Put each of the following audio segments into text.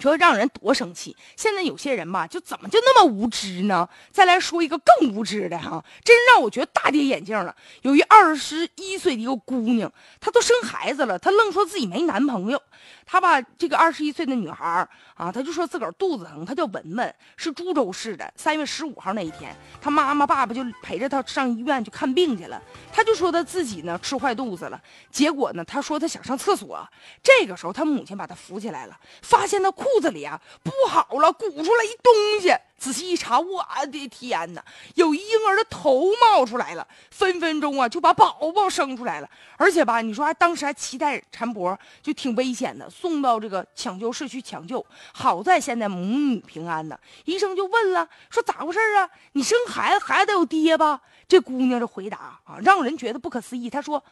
你说让人多生气。现在有些人吧，就怎么就那么无知呢？再来说一个更无知的哈，真让我觉得大跌眼镜了。有一二十一岁的一个姑娘，她都生孩子了，她愣说自己没男朋友。她把这个二十一岁的女孩啊，她就说自个儿肚子疼，她叫文文，是株洲市的。三月十五号那一天，她妈妈爸爸就陪着她上医院去看病去了。她就说她自己呢吃坏肚子了，结果呢，她说她想上厕所。这个时候，她母亲把她扶起来了，发现她裤肚子里啊不好了，鼓出来一东西。仔细一查，我的天哪，有婴儿的头冒出来了，分分钟啊就把宝宝生出来了。而且吧，你说还当时还脐带缠脖，就挺危险的，送到这个抢救室去抢救。好在现在母女平安呢。医生就问了，说咋回事啊？你生孩子，孩子得有爹吧？这姑娘的回答啊，让人觉得不可思议。她说，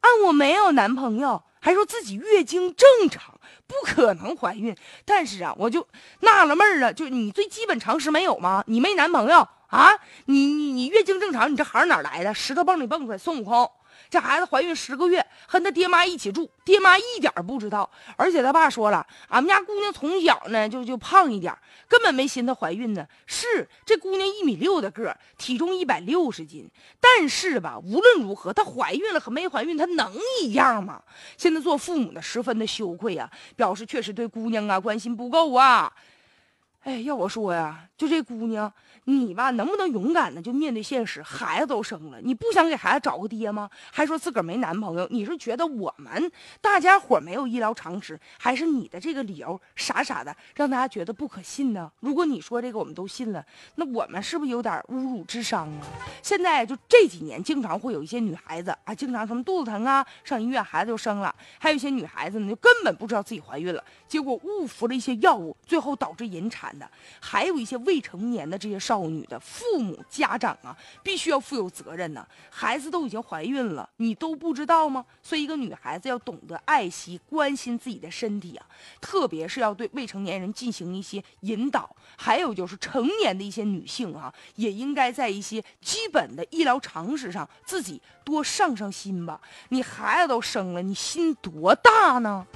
啊，我没有男朋友。还说自己月经正常，不可能怀孕。但是啊，我就纳了闷儿了，就你最基本常识没有吗？你没男朋友啊？你你你月经正常，你这孩儿哪来的？石头蹦里蹦出来，孙悟空。这孩子怀孕十个月，和他爹妈一起住，爹妈一点不知道。而且他爸说了，俺们家姑娘从小呢就就胖一点，根本没寻思怀孕呢。是这姑娘一米六的个，体重一百六十斤。但是吧，无论如何，她怀孕了和没怀孕，她能一样吗？现在做父母的十分的羞愧啊，表示确实对姑娘啊关心不够啊。哎，要我说呀，就这姑娘。你吧，能不能勇敢的就面对现实？孩子都生了，你不想给孩子找个爹吗？还说自个儿没男朋友，你是觉得我们大家伙没有医疗常识，还是你的这个理由傻傻的让大家觉得不可信呢？如果你说这个我们都信了，那我们是不是有点侮辱智商啊？现在就这几年，经常会有一些女孩子啊，经常什么肚子疼啊，上医院孩子就生了；还有一些女孩子呢，就根本不知道自己怀孕了，结果误服了一些药物，最后导致引产的；还有一些未成年的这些少。少女的父母家长啊，必须要负有责任呢。孩子都已经怀孕了，你都不知道吗？所以，一个女孩子要懂得爱惜、关心自己的身体啊，特别是要对未成年人进行一些引导。还有就是成年的一些女性啊，也应该在一些基本的医疗常识上自己多上上心吧。你孩子都生了，你心多大呢？